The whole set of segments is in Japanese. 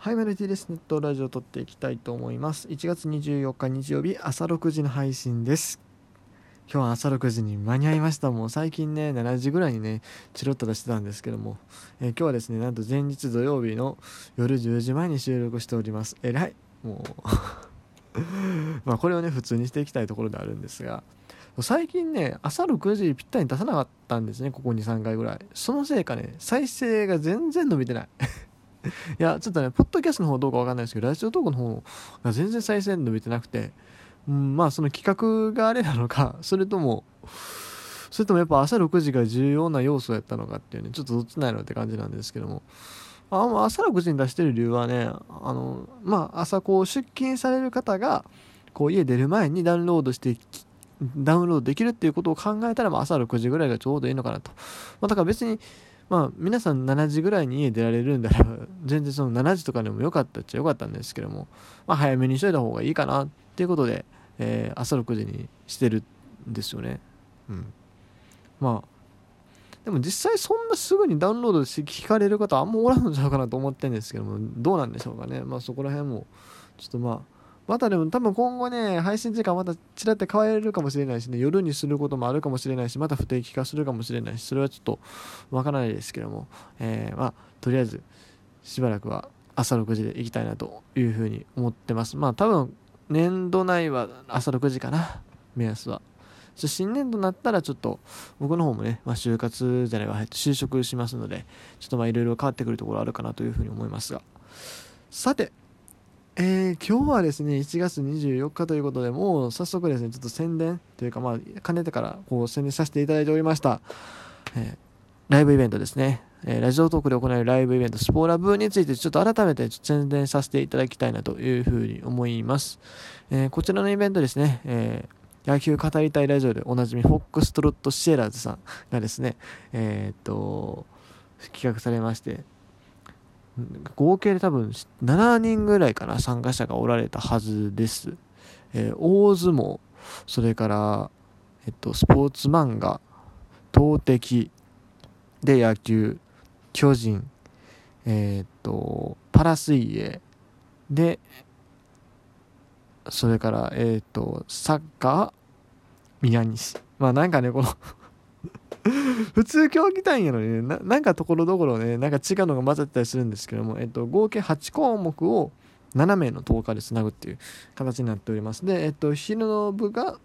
はい、メルティです。ネットラジオを撮っていきたいと思います。1月24日日曜日朝6時の配信です。今日は朝6時に間に合いました。もう最近ね、7時ぐらいにね、チロッと出してたんですけども、えー今日はですね、なんと前日土曜日の夜10時前に収録しております。えらい。もう まあこれをね、普通にしていきたいところであるんですが、最近ね、朝6時ぴったりに出さなかったんですね、ここ2、3回ぐらい。そのせいかね、再生が全然伸びてない。いや、ちょっとね、ポッドキャストの方どうかわかんないですけど、ラジオトークの方が全然再生伸びてなくて、うん、まあその企画があれなのか、それとも、それともやっぱ朝6時が重要な要素やったのかっていうね、ちょっとどっちないのって感じなんですけども。あまあ朝6時に出してる理由はね、あの、まあ朝こう出勤される方が、こう家出る前にダウンロードしてダウンロードできるっていうことを考えたら、まあ、朝6時ぐらいがちょうどいいのかなと。まあ、だから別に、まあ、皆さん7時ぐらいに家出られるんだら、全然その7時とかでもよかったっちゃよかったんですけども、まあ、早めにしといた方がいいかなっていうことで、えー朝6時にしてるんですよね。うん。まあ、でも実際そんなすぐにダウンロードして聞かれる方あんまおらんのちゃうかなと思ってるんですけども、どうなんでしょうかね。まあそこら辺も、ちょっとまあ、またでも多分今後ね、配信時間またちらって変えるかもしれないしね、夜にすることもあるかもしれないし、また不定期化するかもしれないし、それはちょっとわからないですけども、えーまあ、とりあえずしばらくは朝6時で行きたいなというふうに思ってます。まあ多分年度内は朝6時かな、目安は。新年度になったらちょっと僕の方もね、まあ、就活じゃないわ、就職しますので、ちょっとまあいろいろ変わってくるところあるかなというふうに思いますが。さて、えー今日はですね1月24日ということでもう早速ですねちょっと宣伝というかまあかねてからこう宣伝させていただいておりました、えーライブイベントですね、えーラジオトークで行われるライブイベントスポーラブについてちょっと改めて宣伝させていただきたいなというふうに思います、えこちらのイベントですね、えー野球語りたいラジオでおなじみフォックストロットシェラーズさんがですねえっと企画されまして合計で多分7人ぐらいかな参加者がおられたはずです、えー大相撲それから、えっと、スポーツ漫画投擲で野球巨人えーっとパラ水泳でそれからえーっとサッカー宮西。まあなんかねこの 普通競技単位やのにねななんかところどころねなんか違うのが混ざったりするんですけども、えっと、合計8項目を7名の10日でつなぐっていう形になっております。で、えっと、昼の部が、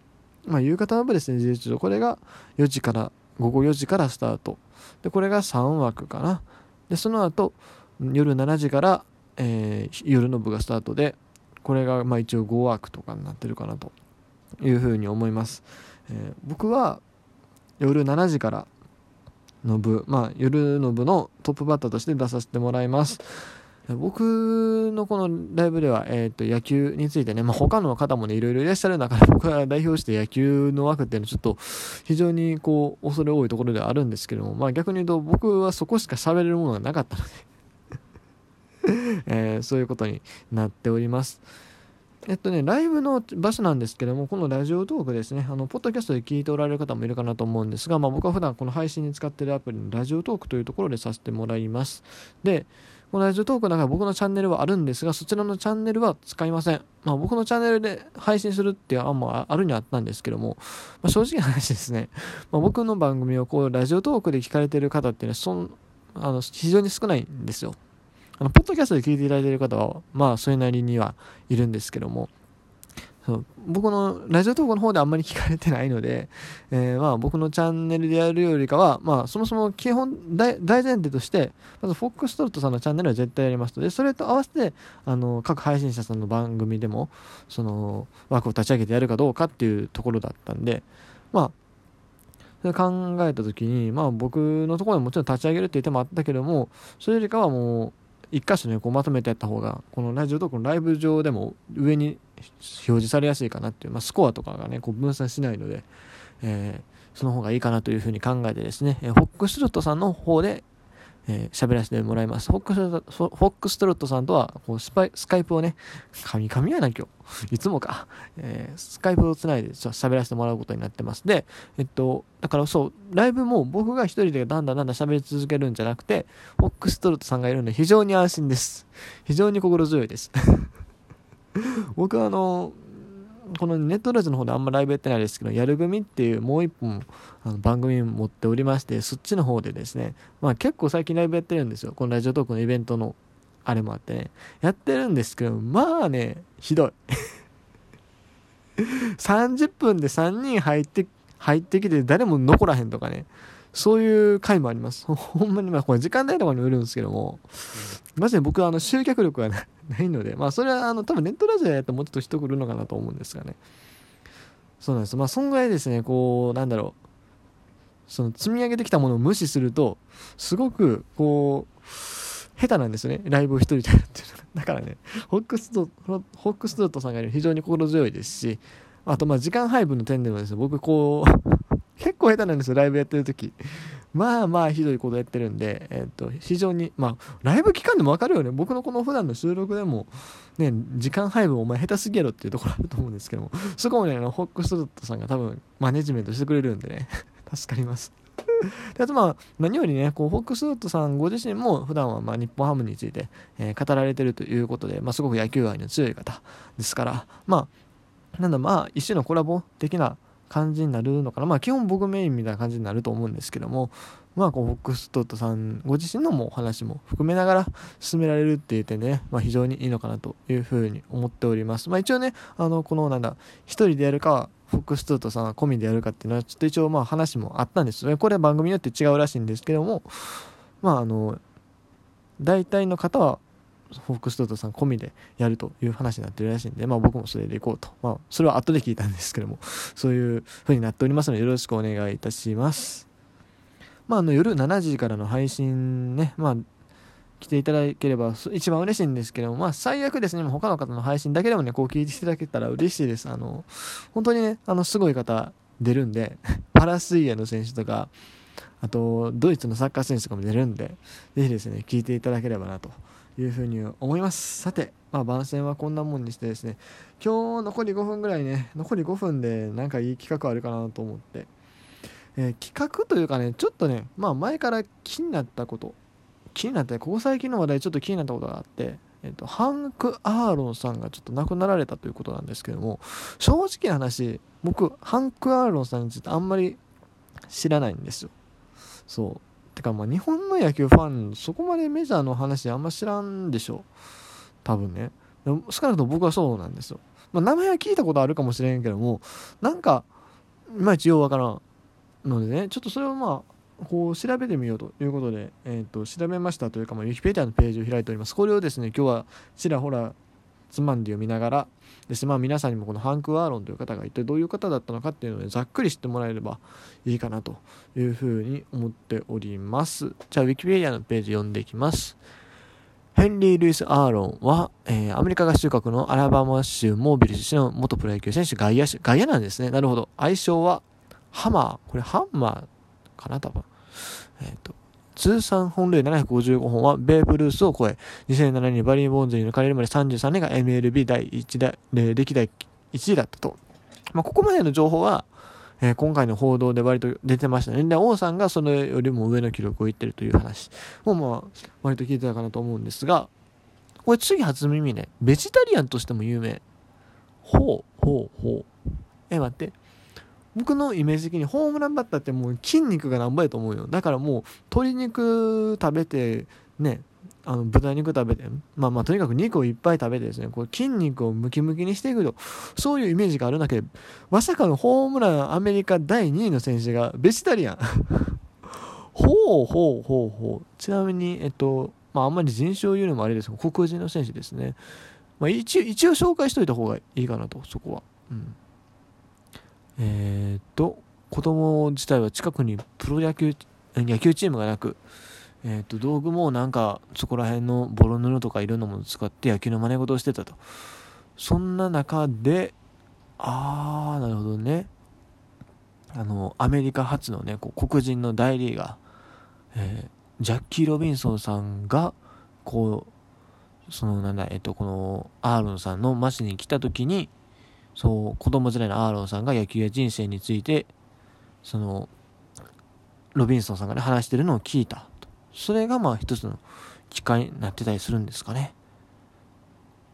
まあ、夕方の部ですね事実上これが4時から午後4時からスタート。でこれが3枠かな。でその後夜7時から、えー夜の部がスタートでこれがまあ一応5枠とかになってるかなというふうに思います、えー僕は夜7時からの部、まあ、夜の部のトップバッターとして出させてもらいます。僕のこのライブでは、えー、と野球についてね、まあ、他の方もねいろいろいらっしゃる中で 僕が代表して野球の枠っていうのはちょっと非常にこう恐れ多いところではあるんですけども、まあ、逆に言うと僕はそこしか喋れるものがなかったので、えーそういうことになっております。えっとね、ライブの場所なんですけども、このラジオトークですね、あの、ポッドキャストで聞いておられる方もいるかなと思うんですが、まあ僕は普段この配信に使っているアプリのラジオトークというところでさせてもらいます。で、このラジオトークの中に僕のチャンネルはあるんですが、そちらのチャンネルは使いません。まあ僕のチャンネルで配信するっていう案もあるにはあったんですけども、まあ、正直な話ですね、まあ、僕の番組をこう、ラジオトークで聞かれている方っていうのは、そん、あの、非常に少ないんですよ。あの、ポッドキャストで聞いていただいている方は、まあそれなりにはいるんですけども、そう。僕のラジオトークの方であんまり聞かれてないので、えーまあ僕のチャンネルでやるよりかは、まあそもそも基本大前提として、まずフォックストロットさんのチャンネルは絶対やりますので、それと合わせて、あの、各配信者さんの番組でも、その枠を立ち上げてやるかどうかっていうところだったんで、まあ、それ考えた時に、まあ僕のところでもちろん立ち上げるっていう手もあったけども、それよりかはもう、一箇所にこうまとめてやった方が、このラジオとこのライブ上でも上に表示されやすいかなっていう、まあ、スコアとかがね、こう分散しないので、えーその方がいいかなというふうに考えてですね、えーホックスロットさんの方で、えー、喋らせてもらいます。フォックスフォックストロットさんとはこうスパイスカイプをね、神々やな今日。いつもか。えー、スカイプをつないで喋らせてもらうことになってます。で、えっと、だからそう、ライブも僕が一人でだんだんだんだん喋り続けるんじゃなくて、フォックストロットさんがいるんで非常に安心です。非常に心強いです。僕はあの、このネットラジオの方であんまライブやってないですけど、やる組っていうもう一本あの番組持っておりまして、そっちの方でですね、まあ結構最近ライブやってるんですよ。このラジオトークのイベントのあれもあってね。やってるんですけど、まあね、ひどい。30分で3人入って、入ってきて誰も残らへんとかね。そういう回もあります。ほんまに、まあ、これ時間帯とかにもよるんですけども、マジで僕はあの集客力が ないので、まあ、それはあの多分ネットラジオやったらもうちょっと人来るのかなと思うんですがね。そうなんです。まあ、そんぐらいですね、こう、なんだろう。その積み上げてきたものを無視すると、すごく、こう、下手なんですよね。ライブを一人でやるっていうのは。だからね、ホックストホックストートさんが非常に心強いですし、あと、まあ、時間配分の点でもですね、僕、こう結構下手なんですよ、ライブやってる時。まあまあひどいことやってるんで、えっと、非常に、まあ、ライブ期間でもわかるよね。僕のこの普段の収録でも、ね、時間配分お前下手すぎやろっていうところあると思うんですけども、そこもね、あのホックストロットさんが多分マネジメントしてくれるんでね、助かります。であとまあ何よりねこうフォックストロットさんご自身も普段はまあ日本ハムについて、え、語られてるということで、まあ、すごく野球愛の強い方ですからまあなんだまあ一種のコラボ的な感じになるのかな。まあ基本僕メインみたいな感じになると思うんですけども。まあこうフォックストットさんご自身のもお話も含めながら進められるっていう点でね、まあ、非常にいいのかなというふうに思っております。まあ一応ねあのこのなんだ一人でやるかフォックストットさん込みでやるかっていうのはちょっと一応まあ話もあったんですよね。これ番組によって違うらしいんですけども。まああの大体の方はフォックストートさん込みでやるという話になってるらしいんで、まあ僕もそれで行こうと。まあそれは後で聞いたんですけども、そういう風になっておりますのでよろしくお願いいたします。まああの夜7時からの配信ね、まあ来ていただければ一番嬉しいんですけども、まあ最悪ですね、他の方の配信だけでもね、こう聞いていただけたら嬉しいです。あの、本当にね、あのすごい方出るんで、パラ水泳の選手とか、あと、ドイツのサッカー選手とかも出るんで、ぜひですね、聞いていただければなというふうに思います。さて、まあ、番宣はこんなもんにしてですね今日残り5分ぐらいね残り5分でなんかいい企画あるかなと思って、えー、企画というかねちょっとねまあ前から気になったこと気になったここ最近の話題ちょっと気になったことがあってえっと、ハンク・アーロンさんがちょっと亡くなられたということなんですけども正直な話僕ハンク・アーロンさんについてあんまり知らないんですよ。そう。てかまあ日本の野球ファンそこまでメジャーの話あんま知らんでしょ。多分ね。少なくとも僕はそうなんですよ、まあ、名前は聞いたことあるかもしれんけどもなんかいまいちようわからんのでね。ちょっとそれをまあこう調べてみようということで、えー、と調べましたというか、まあ、ウィキペディアのページを開いております。これをですね今日はちらほらつまんで読みながらですまあ皆さんにもこのハンク・ワーロンという方が一体どういう方だったのかっていうのでざっくり知ってもらえればいいかなというふうに思っております。じゃあウィキペディアのページ読んでいきます。ヘンリー・ルイス・アーロンは、えー、アメリカ合衆国のアラバマ州モービル出身の元プロ野球選手外野手外野なんですね。なるほど。愛称はハマー。これハンマーかな多分。えっ、ー、と通算本塁755本はベーブ・ルースを超え、2007年にバリー・ボーンズに抜かれるまで33年が MLB 第1代、歴代1位だったと。まあ、ここまでの情報は、えー、今回の報道で割と出てましたね。で、王さんがそれよりも上の記録を言ってるという話も、まあ、割と聞いてたかなと思うんですが、これ次初耳ね、ベジタリアンとしても有名。ほう、ほう、ほう。え、待って。僕のイメージ的にホームランバッターってもう筋肉がなんぼやと思うよ。だからもう鶏肉食べてねあの豚肉食べてまあまあとにかく肉をいっぱい食べてですねこう筋肉をムキムキにしていくとそういうイメージがあるだけでまさかのホームランアメリカ第2位の選手がベジタリアン。ほうほうほうほう。ちなみにえっとまああんまり人種を言うのもあれですが黒人の選手ですね。まあ一一応紹介しといた方がいいかなとそこは。うん。えー、っと子供自体は近くにプロ野球野球チームがなく、えー、っと道具もなんかそこら辺のボロ布とかいろんなものを使って野球の真似事をしてたと。そんな中でああなるほどね。あのアメリカ初のねこう黒人の代理が、えー、ジャッキー・ロビンソンさんがこうそのなんだえっとこのアーロンさんの町に来た時にそう子供時代のアーロンさんが野球や人生についてそのロビンソンさんがね話してるのを聞いたそれがまあ一つの機会になってたりするんですかね。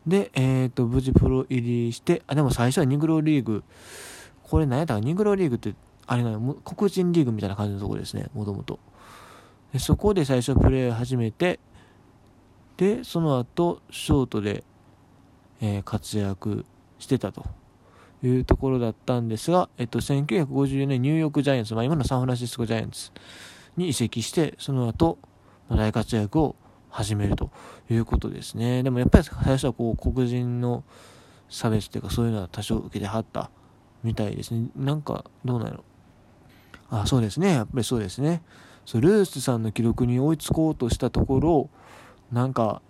でえっ、ー、と無事プロ入りしてあでも最初はニグロリーグ。これ何やったかニグロリーグってあれなの？黒人リーグみたいな感じのところですねもともと。そこで最初プレー始めてでその後ショートで、えー、活躍してたと。いうところだったんですが、えっと、1954年ニューヨークジャイアンツ、まあ、今のサンフランシスコジャイアンツに移籍して、その後、大活躍を始めるということですね。でもやっぱり最初はこう黒人の差別というかそういうのは多少受けてはったみたいですね。なんかどうなのあ、そうですね。やっぱりそうですね。そうルースさんの記録に追いつこうとしたところ、なんか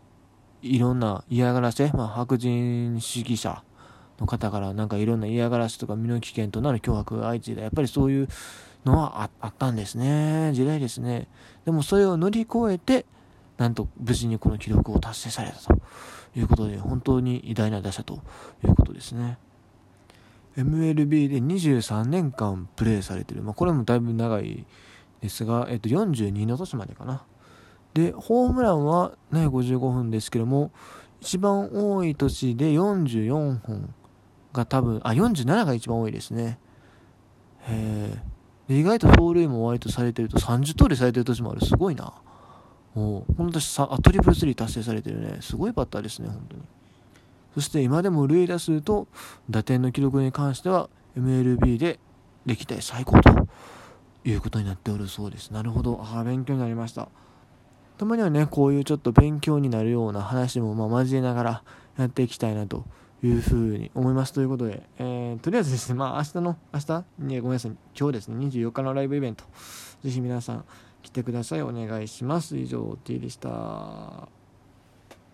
いろんな嫌がらせ、まあ、白人主義者の方からなんかいろんな嫌がらせとか身の危険となる脅迫が相次いだ。やっぱりそういうのはあったんですね。時代ですね。でもそれを乗り越えて、なんと無事にこの記録を達成されたということで、本当に偉大な打者ということですね。MLB で23年間プレーされてる。まあ、これもだいぶ長いですが、えっと、42の年までかな。で、ホームランは、ね、55分ですけども、一番多い年で44本が多分、あ、47が一番多いですね。へえ。意外と盗塁も割とされてると30通りされてる年もある。すごいな。もう、この年さ、あ、トリプルスリー達成されてるね。すごいバッターですね、本当に。そして今でも塁打数と打点の記録に関しては MLB で歴代最高ということになっておるそうです。なるほど。ああ、勉強になりました。たまにはね、こういうちょっと勉強になるような話もまあ交えながらやっていきたいなというふうに思います。ということで、えー、とりあえずですね、まあ明日の、明日、ね、ごめんなさい、今日ですね、24日のライブイベント、ぜひ皆さん来てください。お願いします。以上、T でした。